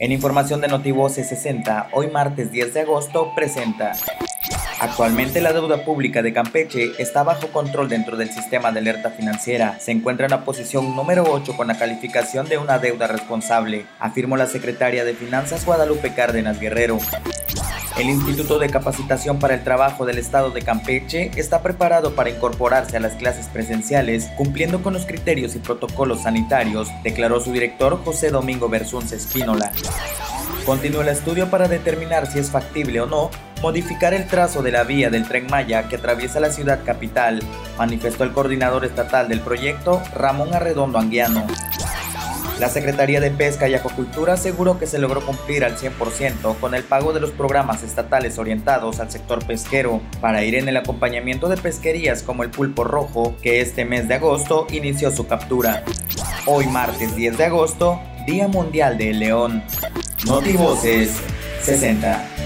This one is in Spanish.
En información de Notivoce 60, hoy martes 10 de agosto, presenta. Actualmente la deuda pública de Campeche está bajo control dentro del sistema de alerta financiera. Se encuentra en la posición número 8 con la calificación de una deuda responsable, afirmó la secretaria de Finanzas Guadalupe Cárdenas Guerrero. El Instituto de Capacitación para el Trabajo del Estado de Campeche está preparado para incorporarse a las clases presenciales cumpliendo con los criterios y protocolos sanitarios, declaró su director José Domingo Bersunce Espínola. Continúa el estudio para determinar si es factible o no modificar el trazo de la vía del tren Maya que atraviesa la ciudad capital, manifestó el coordinador estatal del proyecto, Ramón Arredondo Anguiano. La Secretaría de Pesca y Acuacultura aseguró que se logró cumplir al 100% con el pago de los programas estatales orientados al sector pesquero para ir en el acompañamiento de pesquerías como el pulpo rojo, que este mes de agosto inició su captura. Hoy martes 10 de agosto, Día Mundial del León. Notivoces 60.